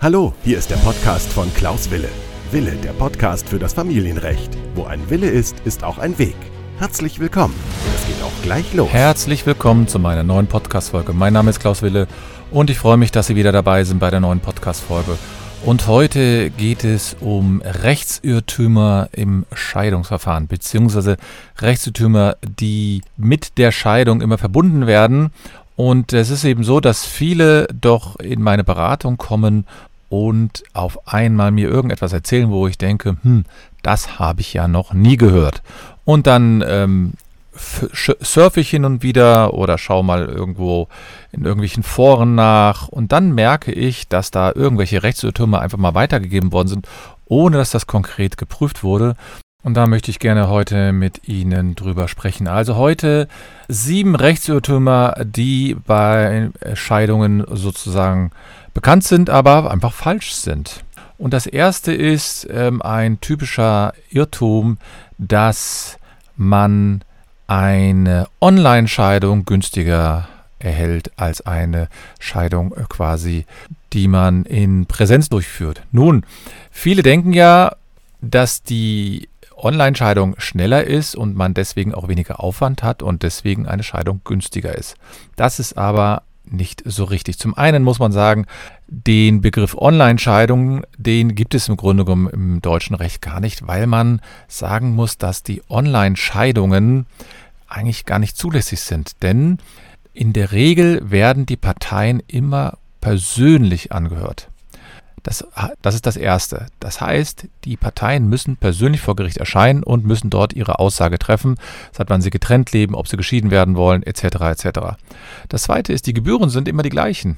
Hallo, hier ist der Podcast von Klaus Wille. Wille, der Podcast für das Familienrecht. Wo ein Wille ist, ist auch ein Weg. Herzlich willkommen. Es geht auch gleich los. Herzlich willkommen zu meiner neuen Podcast-Folge. Mein Name ist Klaus Wille und ich freue mich, dass Sie wieder dabei sind bei der neuen Podcast-Folge. Und heute geht es um Rechtsirrtümer im Scheidungsverfahren, beziehungsweise Rechtsirrtümer, die mit der Scheidung immer verbunden werden. Und es ist eben so, dass viele doch in meine Beratung kommen und auf einmal mir irgendetwas erzählen, wo ich denke, hm, das habe ich ja noch nie gehört. Und dann ähm, surfe ich hin und wieder oder schaue mal irgendwo in irgendwelchen Foren nach und dann merke ich, dass da irgendwelche Rechtsirrtümer einfach mal weitergegeben worden sind, ohne dass das konkret geprüft wurde. Und da möchte ich gerne heute mit Ihnen drüber sprechen. Also heute sieben Rechtsirrtümer, die bei Scheidungen sozusagen bekannt sind, aber einfach falsch sind. Und das erste ist ähm, ein typischer Irrtum, dass man eine Online-Scheidung günstiger erhält als eine Scheidung quasi, die man in Präsenz durchführt. Nun, viele denken ja, dass die Online-Scheidung schneller ist und man deswegen auch weniger Aufwand hat und deswegen eine Scheidung günstiger ist. Das ist aber nicht so richtig. Zum einen muss man sagen, den Begriff Online-Scheidung, den gibt es im Grunde genommen im deutschen Recht gar nicht, weil man sagen muss, dass die Online-Scheidungen eigentlich gar nicht zulässig sind. Denn in der Regel werden die Parteien immer persönlich angehört. Das, das, ist das Erste. Das heißt, die Parteien müssen persönlich vor Gericht erscheinen und müssen dort ihre Aussage treffen, seit wann sie getrennt leben, ob sie geschieden werden wollen, etc. etc. Das Zweite ist, die Gebühren sind immer die gleichen,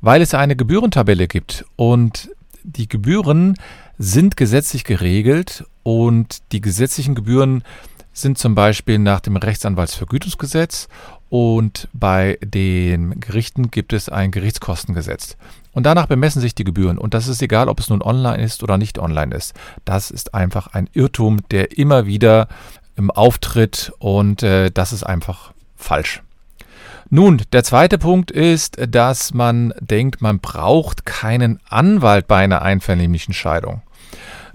weil es eine Gebührentabelle gibt und die Gebühren sind gesetzlich geregelt und die gesetzlichen Gebühren sind zum Beispiel nach dem Rechtsanwaltsvergütungsgesetz und bei den Gerichten gibt es ein Gerichtskostengesetz. Und danach bemessen sich die Gebühren. Und das ist egal, ob es nun online ist oder nicht online ist. Das ist einfach ein Irrtum, der immer wieder im Auftritt und äh, das ist einfach falsch. Nun, der zweite Punkt ist, dass man denkt, man braucht keinen Anwalt bei einer einvernehmlichen Scheidung.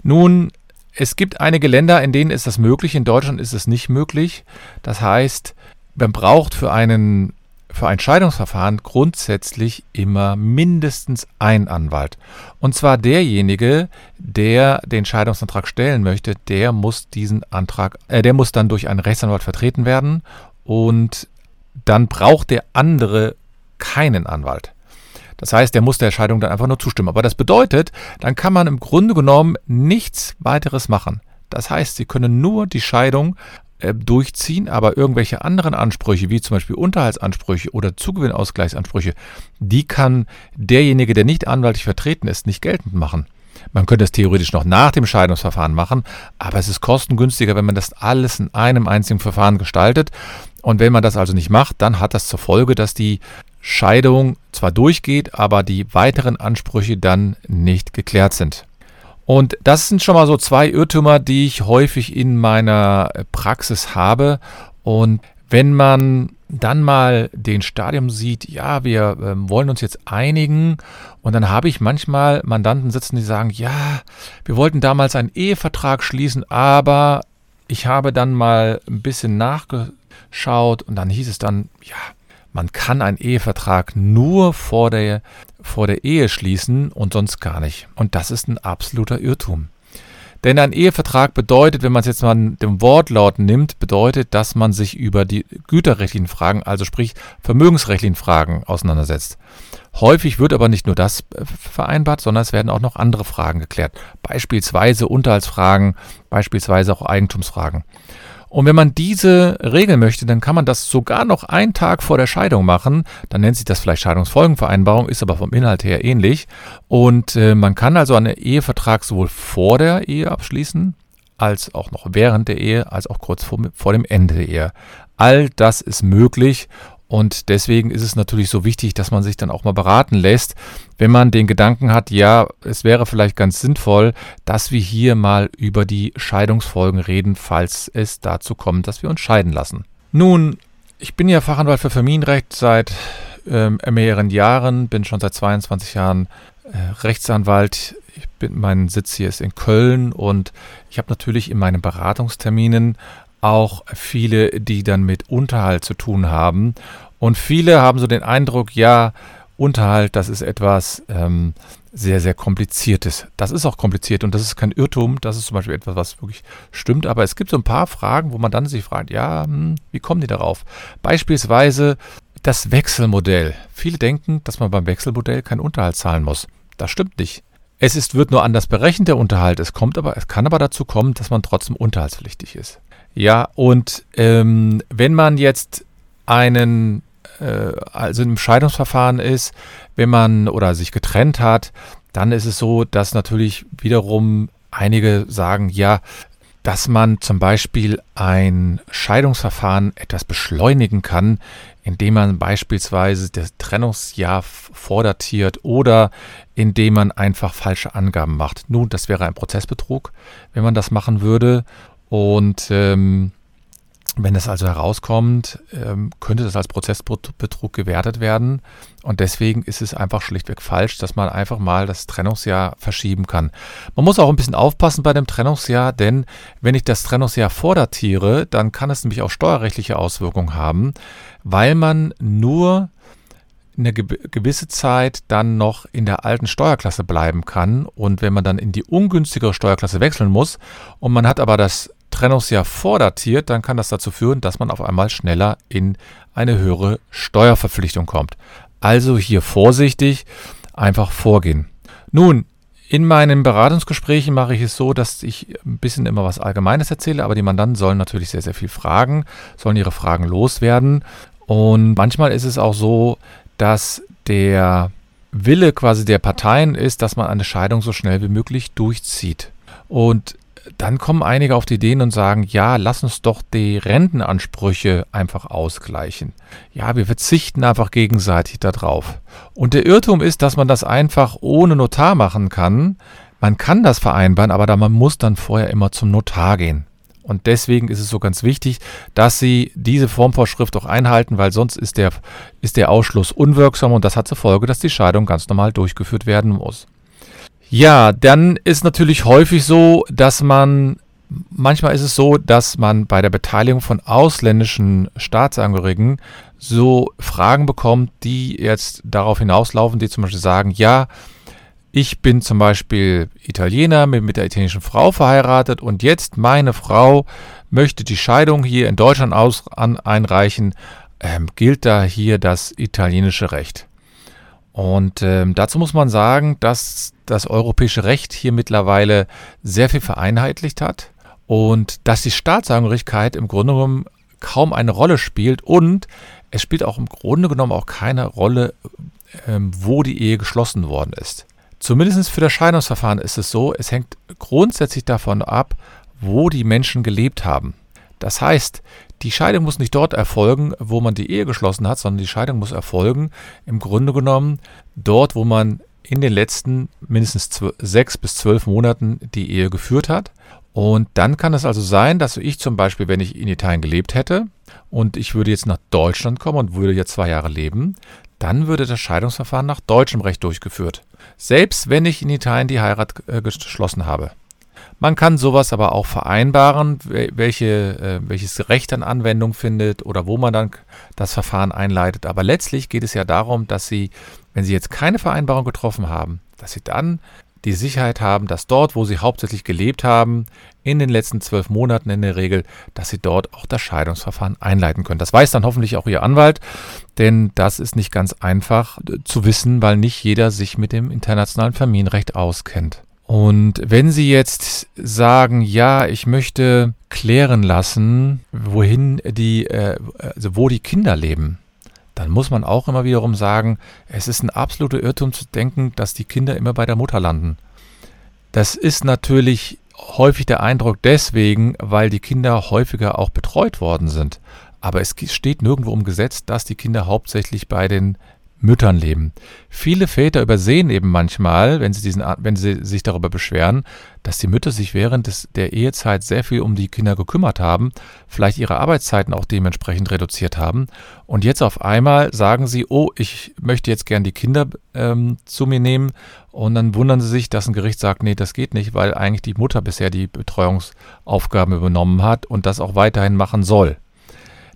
Nun, es gibt einige Länder, in denen ist das möglich, in Deutschland ist es nicht möglich. Das heißt, man braucht für einen für ein Scheidungsverfahren grundsätzlich immer mindestens ein Anwalt. Und zwar derjenige, der den Scheidungsantrag stellen möchte, der muss diesen Antrag, äh, der muss dann durch einen Rechtsanwalt vertreten werden und dann braucht der andere keinen Anwalt. Das heißt, der muss der Scheidung dann einfach nur zustimmen. Aber das bedeutet, dann kann man im Grunde genommen nichts weiteres machen. Das heißt, Sie können nur die Scheidung äh, durchziehen, aber irgendwelche anderen Ansprüche, wie zum Beispiel Unterhaltsansprüche oder Zugewinnausgleichsansprüche, die kann derjenige, der nicht anwaltlich vertreten ist, nicht geltend machen. Man könnte es theoretisch noch nach dem Scheidungsverfahren machen, aber es ist kostengünstiger, wenn man das alles in einem einzigen Verfahren gestaltet. Und wenn man das also nicht macht, dann hat das zur Folge, dass die Scheidung zwar durchgeht, aber die weiteren Ansprüche dann nicht geklärt sind. Und das sind schon mal so zwei Irrtümer, die ich häufig in meiner Praxis habe. Und wenn man dann mal den Stadium sieht, ja, wir äh, wollen uns jetzt einigen und dann habe ich manchmal Mandanten sitzen, die sagen, ja, wir wollten damals einen Ehevertrag schließen, aber ich habe dann mal ein bisschen nachgeschaut und dann hieß es dann, ja, man kann einen Ehevertrag nur vor der, vor der Ehe schließen und sonst gar nicht. Und das ist ein absoluter Irrtum. Denn ein Ehevertrag bedeutet, wenn man es jetzt mal dem Wortlaut nimmt, bedeutet, dass man sich über die güterrechtlichen Fragen, also sprich vermögensrechtlichen Fragen auseinandersetzt. Häufig wird aber nicht nur das äh, vereinbart, sondern es werden auch noch andere Fragen geklärt. Beispielsweise Unterhaltsfragen, beispielsweise auch Eigentumsfragen. Und wenn man diese regeln möchte, dann kann man das sogar noch einen Tag vor der Scheidung machen. Dann nennt sich das vielleicht Scheidungsfolgenvereinbarung, ist aber vom Inhalt her ähnlich. Und äh, man kann also einen Ehevertrag sowohl vor der Ehe abschließen, als auch noch während der Ehe, als auch kurz vor, vor dem Ende der Ehe. All das ist möglich und deswegen ist es natürlich so wichtig, dass man sich dann auch mal beraten lässt, wenn man den Gedanken hat, ja, es wäre vielleicht ganz sinnvoll, dass wir hier mal über die Scheidungsfolgen reden, falls es dazu kommt, dass wir uns scheiden lassen. Nun, ich bin ja Fachanwalt für Familienrecht seit ähm, mehreren Jahren, bin schon seit 22 Jahren äh, Rechtsanwalt. Ich bin, mein Sitz hier ist in Köln und ich habe natürlich in meinen Beratungsterminen auch viele, die dann mit Unterhalt zu tun haben. Und viele haben so den Eindruck, ja, Unterhalt, das ist etwas ähm, sehr, sehr Kompliziertes. Das ist auch kompliziert und das ist kein Irrtum. Das ist zum Beispiel etwas, was wirklich stimmt. Aber es gibt so ein paar Fragen, wo man dann sich fragt, ja, hm, wie kommen die darauf? Beispielsweise das Wechselmodell. Viele denken, dass man beim Wechselmodell keinen Unterhalt zahlen muss. Das stimmt nicht. Es ist, wird nur anders berechnet, der Unterhalt. Es kommt aber, es kann aber dazu kommen, dass man trotzdem unterhaltspflichtig ist. Ja, und ähm, wenn man jetzt einen, äh, also im Scheidungsverfahren ist, wenn man oder sich getrennt hat, dann ist es so, dass natürlich wiederum einige sagen, ja, dass man zum Beispiel ein Scheidungsverfahren etwas beschleunigen kann, indem man beispielsweise das Trennungsjahr vordatiert oder indem man einfach falsche Angaben macht. Nun, das wäre ein Prozessbetrug, wenn man das machen würde. Und ähm, wenn es also herauskommt, ähm, könnte das als Prozessbetrug gewertet werden. Und deswegen ist es einfach schlichtweg falsch, dass man einfach mal das Trennungsjahr verschieben kann. Man muss auch ein bisschen aufpassen bei dem Trennungsjahr, denn wenn ich das Trennungsjahr vordatiere, dann kann es nämlich auch steuerrechtliche Auswirkungen haben, weil man nur eine gewisse Zeit dann noch in der alten Steuerklasse bleiben kann. Und wenn man dann in die ungünstigere Steuerklasse wechseln muss und man hat aber das Trennungsjahr vordatiert, dann kann das dazu führen, dass man auf einmal schneller in eine höhere Steuerverpflichtung kommt. Also hier vorsichtig, einfach vorgehen. Nun, in meinen Beratungsgesprächen mache ich es so, dass ich ein bisschen immer was Allgemeines erzähle, aber die Mandanten sollen natürlich sehr, sehr viel fragen, sollen ihre Fragen loswerden. Und manchmal ist es auch so, dass der Wille quasi der Parteien ist, dass man eine Scheidung so schnell wie möglich durchzieht. Und dann kommen einige auf die Ideen und sagen, ja, lass uns doch die Rentenansprüche einfach ausgleichen. Ja, wir verzichten einfach gegenseitig darauf. Und der Irrtum ist, dass man das einfach ohne Notar machen kann. Man kann das vereinbaren, aber man muss dann vorher immer zum Notar gehen. Und deswegen ist es so ganz wichtig, dass Sie diese Formvorschrift auch einhalten, weil sonst ist der, ist der Ausschluss unwirksam und das hat zur Folge, dass die Scheidung ganz normal durchgeführt werden muss. Ja, dann ist natürlich häufig so, dass man, manchmal ist es so, dass man bei der Beteiligung von ausländischen Staatsangehörigen so Fragen bekommt, die jetzt darauf hinauslaufen, die zum Beispiel sagen, ja, ich bin zum Beispiel Italiener, bin mit der italienischen Frau verheiratet und jetzt meine Frau möchte die Scheidung hier in Deutschland aus, an, einreichen, ähm, gilt da hier das italienische Recht. Und ähm, dazu muss man sagen, dass das europäische Recht hier mittlerweile sehr viel vereinheitlicht hat und dass die Staatsangehörigkeit im Grunde genommen kaum eine Rolle spielt und es spielt auch im Grunde genommen auch keine Rolle, ähm, wo die Ehe geschlossen worden ist. Zumindest für das Scheidungsverfahren ist es so, es hängt grundsätzlich davon ab, wo die Menschen gelebt haben. Das heißt, die Scheidung muss nicht dort erfolgen, wo man die Ehe geschlossen hat, sondern die Scheidung muss erfolgen, im Grunde genommen, dort, wo man in den letzten mindestens sechs bis zwölf Monaten die Ehe geführt hat. Und dann kann es also sein, dass ich zum Beispiel, wenn ich in Italien gelebt hätte und ich würde jetzt nach Deutschland kommen und würde jetzt zwei Jahre leben, dann würde das Scheidungsverfahren nach deutschem Recht durchgeführt. Selbst wenn ich in Italien die Heirat äh, geschlossen habe. Man kann sowas aber auch vereinbaren, welche, äh, welches Recht an Anwendung findet oder wo man dann das Verfahren einleitet. Aber letztlich geht es ja darum, dass Sie, wenn Sie jetzt keine Vereinbarung getroffen haben, dass Sie dann die Sicherheit haben, dass dort, wo Sie hauptsächlich gelebt haben, in den letzten zwölf Monaten in der Regel, dass Sie dort auch das Scheidungsverfahren einleiten können. Das weiß dann hoffentlich auch Ihr Anwalt, denn das ist nicht ganz einfach äh, zu wissen, weil nicht jeder sich mit dem internationalen Familienrecht auskennt. Und wenn Sie jetzt sagen, ja, ich möchte klären lassen, wohin die, äh, also wo die Kinder leben, dann muss man auch immer wiederum sagen, es ist ein absoluter Irrtum zu denken, dass die Kinder immer bei der Mutter landen. Das ist natürlich häufig der Eindruck deswegen, weil die Kinder häufiger auch betreut worden sind. Aber es steht nirgendwo im Gesetz, dass die Kinder hauptsächlich bei den Müttern leben. Viele Väter übersehen eben manchmal, wenn sie, diesen, wenn sie sich darüber beschweren, dass die Mütter sich während des, der Ehezeit sehr viel um die Kinder gekümmert haben, vielleicht ihre Arbeitszeiten auch dementsprechend reduziert haben. Und jetzt auf einmal sagen sie, oh, ich möchte jetzt gern die Kinder ähm, zu mir nehmen. Und dann wundern sie sich, dass ein Gericht sagt, nee, das geht nicht, weil eigentlich die Mutter bisher die Betreuungsaufgaben übernommen hat und das auch weiterhin machen soll.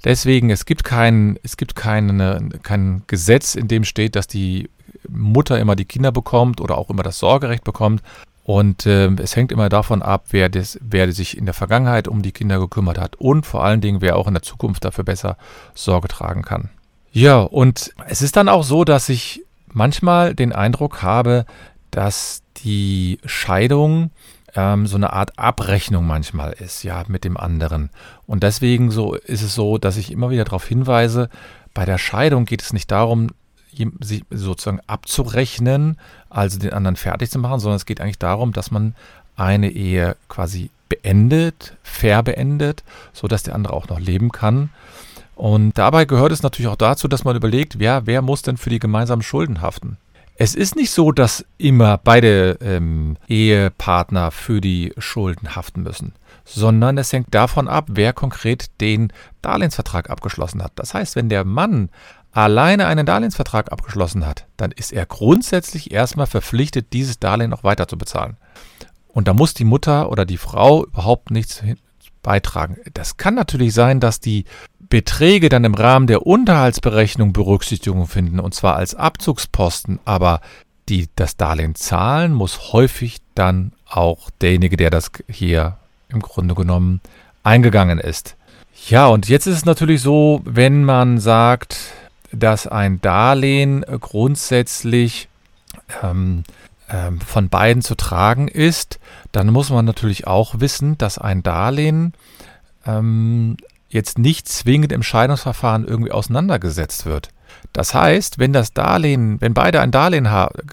Deswegen, es gibt kein, es gibt keine, kein Gesetz, in dem steht, dass die Mutter immer die Kinder bekommt oder auch immer das Sorgerecht bekommt. Und äh, es hängt immer davon ab, wer, das, wer sich in der Vergangenheit um die Kinder gekümmert hat und vor allen Dingen, wer auch in der Zukunft dafür besser Sorge tragen kann. Ja, und es ist dann auch so, dass ich manchmal den Eindruck habe, dass die Scheidung ähm, so eine Art Abrechnung manchmal ist, ja, mit dem anderen. Und deswegen so ist es so, dass ich immer wieder darauf hinweise, bei der Scheidung geht es nicht darum, sich sozusagen abzurechnen, also den anderen fertig zu machen, sondern es geht eigentlich darum, dass man eine Ehe quasi beendet, fair beendet, sodass der andere auch noch leben kann. Und dabei gehört es natürlich auch dazu, dass man überlegt, ja, wer muss denn für die gemeinsamen Schulden haften? Es ist nicht so, dass immer beide ähm, Ehepartner für die Schulden haften müssen, sondern es hängt davon ab, wer konkret den Darlehensvertrag abgeschlossen hat. Das heißt, wenn der Mann alleine einen Darlehensvertrag abgeschlossen hat, dann ist er grundsätzlich erstmal verpflichtet, dieses Darlehen auch weiter zu bezahlen. Und da muss die Mutter oder die Frau überhaupt nichts beitragen. Das kann natürlich sein, dass die Beträge dann im Rahmen der Unterhaltsberechnung Berücksichtigung finden, und zwar als Abzugsposten, aber die das Darlehen zahlen, muss häufig dann auch derjenige, der das hier im Grunde genommen eingegangen ist. Ja, und jetzt ist es natürlich so, wenn man sagt, dass ein Darlehen grundsätzlich ähm, ähm, von beiden zu tragen ist, dann muss man natürlich auch wissen, dass ein Darlehen ähm, jetzt nicht zwingend im Scheidungsverfahren irgendwie auseinandergesetzt wird. Das heißt, wenn das Darlehen, wenn beide ein Darlehen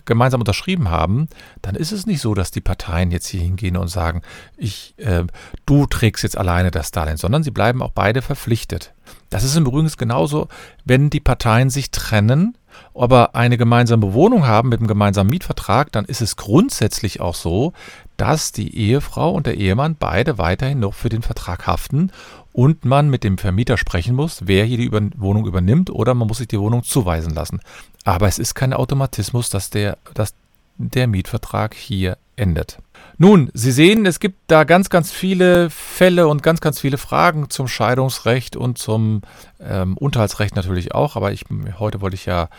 gemeinsam unterschrieben haben, dann ist es nicht so, dass die Parteien jetzt hier hingehen und sagen, ich, äh, du trägst jetzt alleine das Darlehen, sondern sie bleiben auch beide verpflichtet. Das ist im Übrigen genauso, wenn die Parteien sich trennen, aber eine gemeinsame Wohnung haben mit einem gemeinsamen Mietvertrag, dann ist es grundsätzlich auch so, dass die Ehefrau und der Ehemann beide weiterhin noch für den Vertrag haften und man mit dem Vermieter sprechen muss, wer hier die Wohnung übernimmt oder man muss sich die Wohnung zuweisen lassen. Aber es ist kein Automatismus, dass der, dass der Mietvertrag hier endet. Nun, Sie sehen, es gibt da ganz, ganz viele Fälle und ganz, ganz viele Fragen zum Scheidungsrecht und zum ähm, Unterhaltsrecht natürlich auch. Aber ich, heute wollte ich ja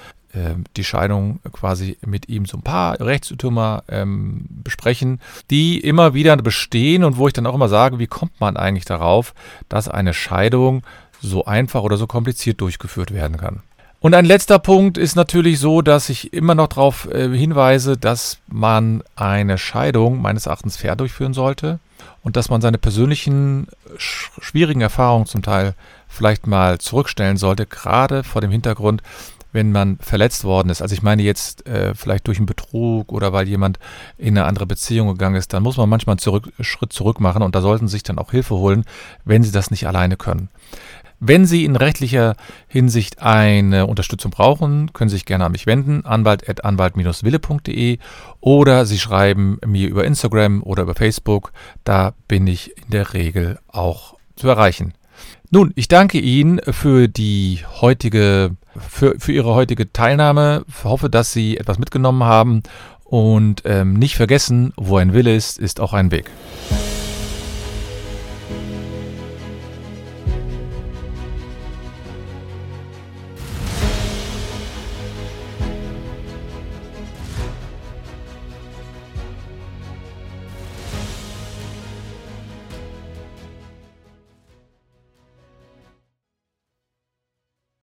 die Scheidung quasi mit ihm so ein paar Rechtsirrtümer ähm, besprechen, die immer wieder bestehen und wo ich dann auch immer sage, wie kommt man eigentlich darauf, dass eine Scheidung so einfach oder so kompliziert durchgeführt werden kann. Und ein letzter Punkt ist natürlich so, dass ich immer noch darauf äh, hinweise, dass man eine Scheidung meines Erachtens fair durchführen sollte und dass man seine persönlichen sch schwierigen Erfahrungen zum Teil vielleicht mal zurückstellen sollte, gerade vor dem Hintergrund, wenn man verletzt worden ist. Also ich meine jetzt äh, vielleicht durch einen Betrug oder weil jemand in eine andere Beziehung gegangen ist, dann muss man manchmal einen zurück, Schritt zurück machen und da sollten Sie sich dann auch Hilfe holen, wenn Sie das nicht alleine können. Wenn Sie in rechtlicher Hinsicht eine Unterstützung brauchen, können Sie sich gerne an mich wenden, anwalt.anwalt-wille.de oder Sie schreiben mir über Instagram oder über Facebook. Da bin ich in der Regel auch zu erreichen. Nun, ich danke Ihnen für die heutige, für, für Ihre heutige Teilnahme. Ich hoffe, dass Sie etwas mitgenommen haben und ähm, nicht vergessen, wo ein Wille ist, ist auch ein Weg.